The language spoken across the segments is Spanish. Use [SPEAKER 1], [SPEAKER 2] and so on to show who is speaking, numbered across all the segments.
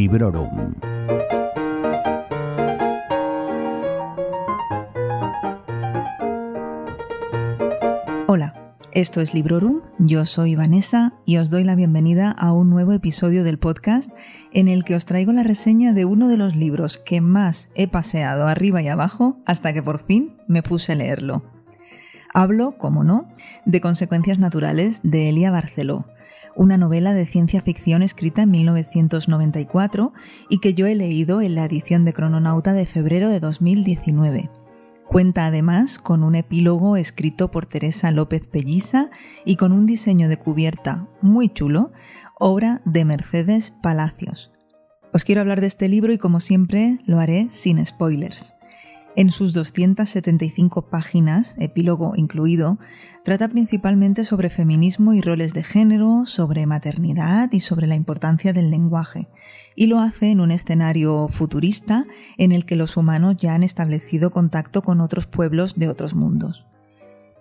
[SPEAKER 1] Librorum.
[SPEAKER 2] Hola, esto es Librorum, yo soy Vanessa y os doy la bienvenida a un nuevo episodio del podcast en el que os traigo la reseña de uno de los libros que más he paseado arriba y abajo hasta que por fin me puse a leerlo. Hablo, como no, de Consecuencias Naturales de Elia Barceló, una novela de ciencia ficción escrita en 1994 y que yo he leído en la edición de Crononauta de febrero de 2019. Cuenta además con un epílogo escrito por Teresa López Pelliza y con un diseño de cubierta muy chulo, obra de Mercedes Palacios. Os quiero hablar de este libro y como siempre lo haré sin spoilers. En sus 275 páginas, epílogo incluido, trata principalmente sobre feminismo y roles de género, sobre maternidad y sobre la importancia del lenguaje, y lo hace en un escenario futurista en el que los humanos ya han establecido contacto con otros pueblos de otros mundos.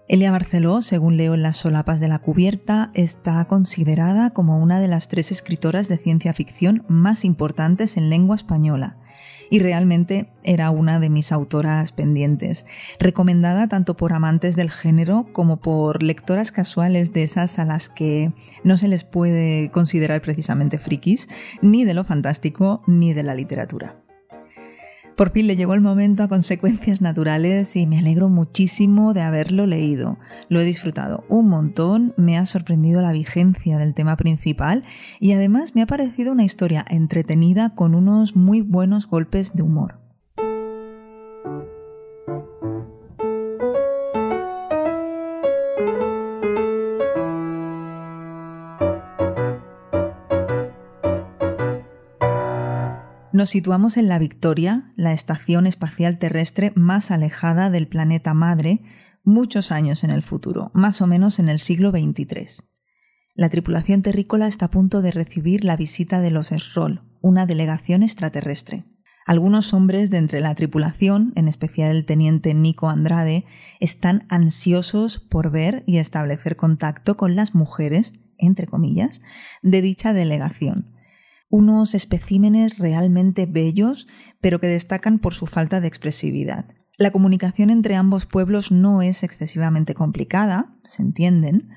[SPEAKER 2] Elia Barceló, según leo en las solapas de la cubierta, está considerada como una de las tres escritoras de ciencia ficción más importantes en lengua española y realmente era una de mis autoras pendientes, recomendada tanto por amantes del género como por lectoras casuales de esas a las que no se les puede considerar precisamente frikis, ni de lo fantástico ni de la literatura. Por fin le llegó el momento a consecuencias naturales y me alegro muchísimo de haberlo leído. Lo he disfrutado un montón, me ha sorprendido la vigencia del tema principal y además me ha parecido una historia entretenida con unos muy buenos golpes de humor. Nos situamos en la Victoria, la estación espacial terrestre más alejada del planeta madre, muchos años en el futuro, más o menos en el siglo XXIII. La tripulación terrícola está a punto de recibir la visita de los Sroll, una delegación extraterrestre. Algunos hombres de entre la tripulación, en especial el teniente Nico Andrade, están ansiosos por ver y establecer contacto con las mujeres, entre comillas, de dicha delegación unos especímenes realmente bellos, pero que destacan por su falta de expresividad. La comunicación entre ambos pueblos no es excesivamente complicada, se entienden,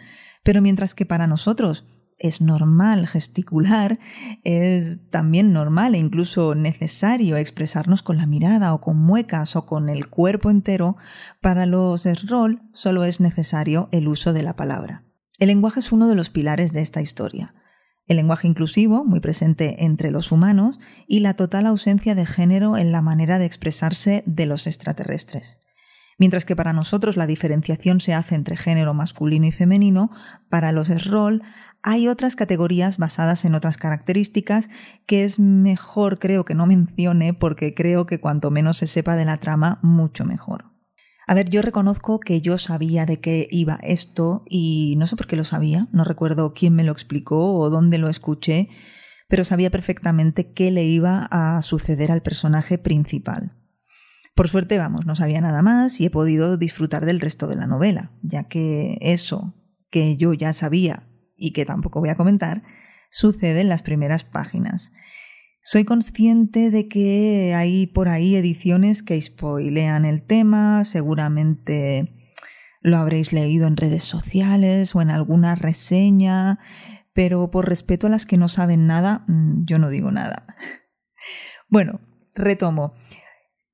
[SPEAKER 2] pero mientras que para nosotros es normal gesticular, es también normal e incluso necesario expresarnos con la mirada o con muecas o con el cuerpo entero, para los rol solo es necesario el uso de la palabra. El lenguaje es uno de los pilares de esta historia el lenguaje inclusivo, muy presente entre los humanos, y la total ausencia de género en la manera de expresarse de los extraterrestres. Mientras que para nosotros la diferenciación se hace entre género masculino y femenino, para los SROL hay otras categorías basadas en otras características que es mejor creo que no mencione porque creo que cuanto menos se sepa de la trama, mucho mejor. A ver, yo reconozco que yo sabía de qué iba esto y no sé por qué lo sabía, no recuerdo quién me lo explicó o dónde lo escuché, pero sabía perfectamente qué le iba a suceder al personaje principal. Por suerte, vamos, no sabía nada más y he podido disfrutar del resto de la novela, ya que eso que yo ya sabía y que tampoco voy a comentar, sucede en las primeras páginas. Soy consciente de que hay por ahí ediciones que spoilean el tema, seguramente lo habréis leído en redes sociales o en alguna reseña, pero por respeto a las que no saben nada, mm, yo no digo nada. Bueno, retomo.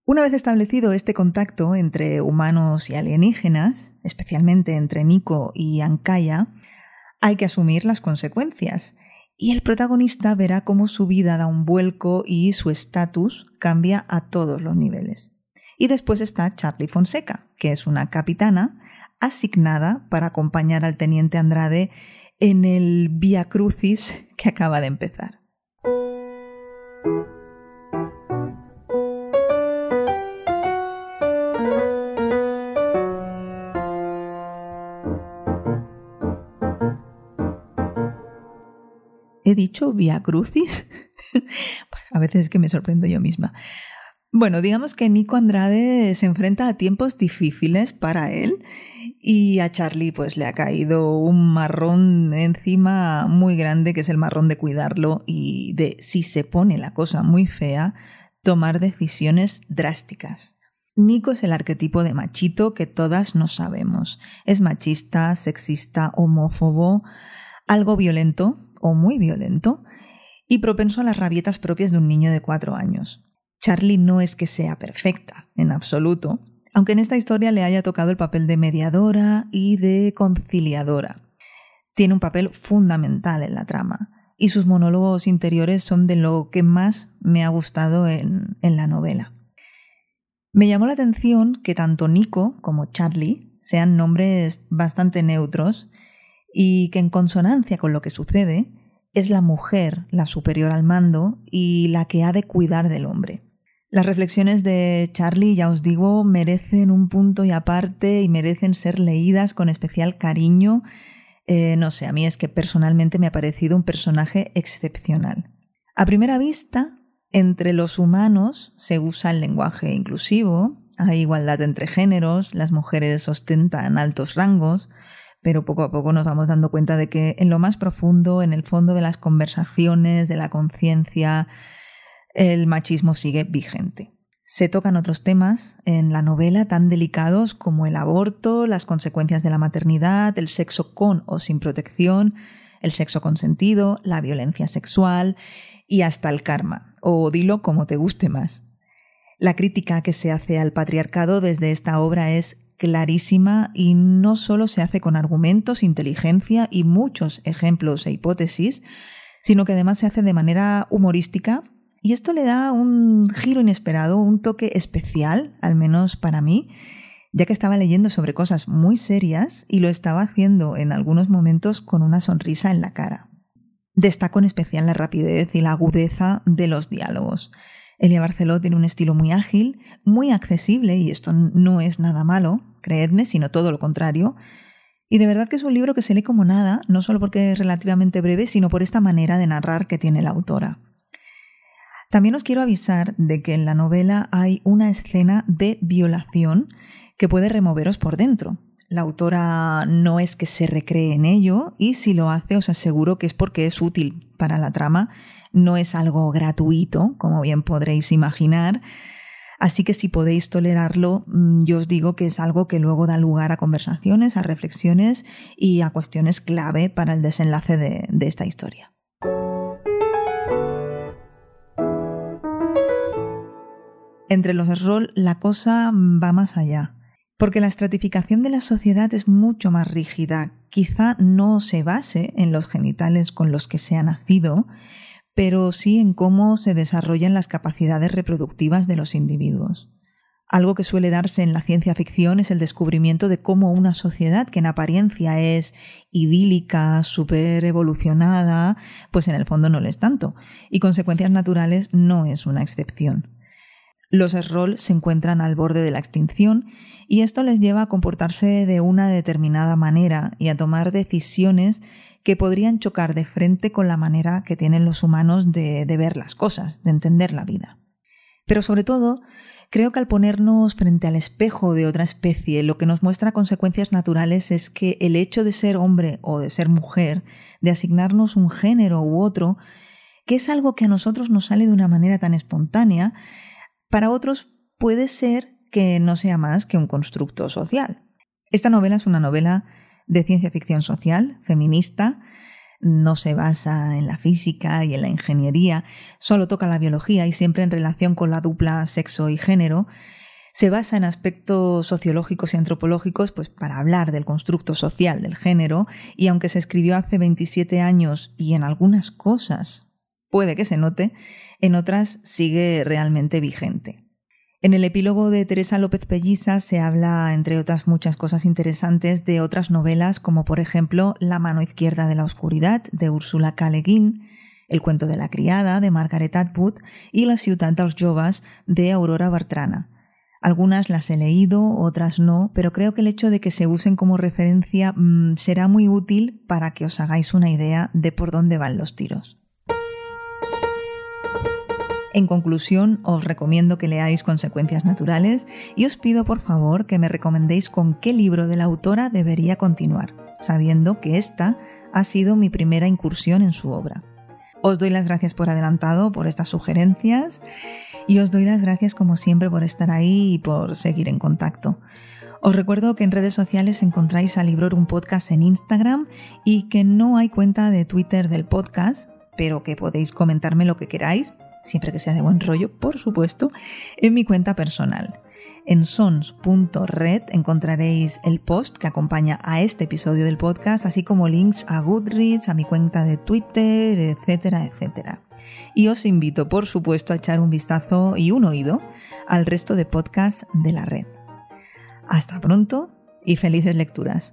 [SPEAKER 2] Una vez establecido este contacto entre humanos y alienígenas, especialmente entre Nico y Ankaya, hay que asumir las consecuencias y el protagonista verá cómo su vida da un vuelco y su estatus cambia a todos los niveles. Y después está Charlie Fonseca, que es una capitana asignada para acompañar al teniente Andrade en el Via Crucis que acaba de empezar. Dicho Via Crucis? a veces es que me sorprendo yo misma. Bueno, digamos que Nico Andrade se enfrenta a tiempos difíciles para él y a Charlie pues le ha caído un marrón encima muy grande que es el marrón de cuidarlo y de si se pone la cosa muy fea tomar decisiones drásticas. Nico es el arquetipo de machito que todas no sabemos. Es machista, sexista, homófobo, algo violento o muy violento y propenso a las rabietas propias de un niño de cuatro años. Charlie no es que sea perfecta, en absoluto, aunque en esta historia le haya tocado el papel de mediadora y de conciliadora. Tiene un papel fundamental en la trama, y sus monólogos interiores son de lo que más me ha gustado en, en la novela. Me llamó la atención que tanto Nico como Charlie sean nombres bastante neutros y que en consonancia con lo que sucede, es la mujer la superior al mando y la que ha de cuidar del hombre. Las reflexiones de Charlie, ya os digo, merecen un punto y aparte y merecen ser leídas con especial cariño. Eh, no sé, a mí es que personalmente me ha parecido un personaje excepcional. A primera vista, entre los humanos se usa el lenguaje inclusivo, hay igualdad entre géneros, las mujeres ostentan altos rangos, pero poco a poco nos vamos dando cuenta de que en lo más profundo, en el fondo de las conversaciones, de la conciencia, el machismo sigue vigente. Se tocan otros temas en la novela tan delicados como el aborto, las consecuencias de la maternidad, el sexo con o sin protección, el sexo consentido, la violencia sexual y hasta el karma, o dilo como te guste más. La crítica que se hace al patriarcado desde esta obra es clarísima y no solo se hace con argumentos, inteligencia y muchos ejemplos e hipótesis, sino que además se hace de manera humorística y esto le da un giro inesperado, un toque especial, al menos para mí, ya que estaba leyendo sobre cosas muy serias y lo estaba haciendo en algunos momentos con una sonrisa en la cara. Destaco en especial la rapidez y la agudeza de los diálogos. Elia Barceló tiene un estilo muy ágil, muy accesible, y esto no es nada malo, creedme, sino todo lo contrario. Y de verdad que es un libro que se lee como nada, no solo porque es relativamente breve, sino por esta manera de narrar que tiene la autora. También os quiero avisar de que en la novela hay una escena de violación que puede removeros por dentro. La autora no es que se recree en ello y si lo hace os aseguro que es porque es útil para la trama, no es algo gratuito, como bien podréis imaginar. Así que si podéis tolerarlo, mm, yo os digo que es algo que luego da lugar a conversaciones, a reflexiones y a cuestiones clave para el desenlace de, de esta historia. Entre los rol la cosa va más allá, porque la estratificación de la sociedad es mucho más rígida. Quizá no se base en los genitales con los que se ha nacido, pero sí en cómo se desarrollan las capacidades reproductivas de los individuos. Algo que suele darse en la ciencia ficción es el descubrimiento de cómo una sociedad que en apariencia es idílica, súper evolucionada, pues en el fondo no lo es tanto, y consecuencias naturales no es una excepción. Los Sroll se encuentran al borde de la extinción y esto les lleva a comportarse de una determinada manera y a tomar decisiones que podrían chocar de frente con la manera que tienen los humanos de, ver las cosas, de entender la vida. Pero sobre todo, creo que al ponernos frente al espejo de otra especie, lo que nos muestra consecuencias naturales es que el hecho de ser hombre o de ser mujer, de asignarnos un género u otro, que es algo que a nosotros nos sale de una manera tan espontánea, para otros puede ser que no sea más que un constructo social. Esta novela es una novela de ciencia ficción social, feminista, no se basa en la física y en la ingeniería, solo toca la biología y siempre en relación con la dupla sexo y género. Se basa en aspectos sociológicos y antropológicos pues, para hablar del constructo social del género y aunque se escribió hace 27 años y en algunas cosas puede que se note, en otras sigue realmente vigente. En el epílogo de Teresa López Pelliza se habla, entre otras muchas cosas interesantes, de otras novelas como por ejemplo La mano izquierda de la oscuridad de Úrsula K. Le Guin, El cuento de la criada de Margaret Atwood y La ciutat dels joves de Aurora Bartrana. Algunas las he leído, otras no, pero creo que el hecho de que se usen como referencia mm, será muy útil para que os hagáis una idea de por dónde van los tiros. En conclusión, os recomiendo que leáis Consecuencias Naturales y os pido por favor que me recomendéis con qué libro de la autora debería continuar, sabiendo que esta ha sido mi primera incursión en su obra. Os doy las gracias por adelantado por estas sugerencias y os doy las gracias como siempre por estar ahí y por seguir en contacto. Os recuerdo que en redes sociales encontráis a Librorum Podcast en Instagram y que no hay cuenta de Twitter del podcast, pero que podéis comentarme lo que queráis, siempre que sea de buen rollo, por supuesto, en mi cuenta personal. En sons.red encontraréis el post que acompaña a este episodio del podcast, así como links a Goodreads, a mi cuenta de Twitter, etcétera, etcétera. Y os invito, por supuesto, a echar un vistazo y un oído al resto de podcasts de la red. Hasta pronto y felices lecturas.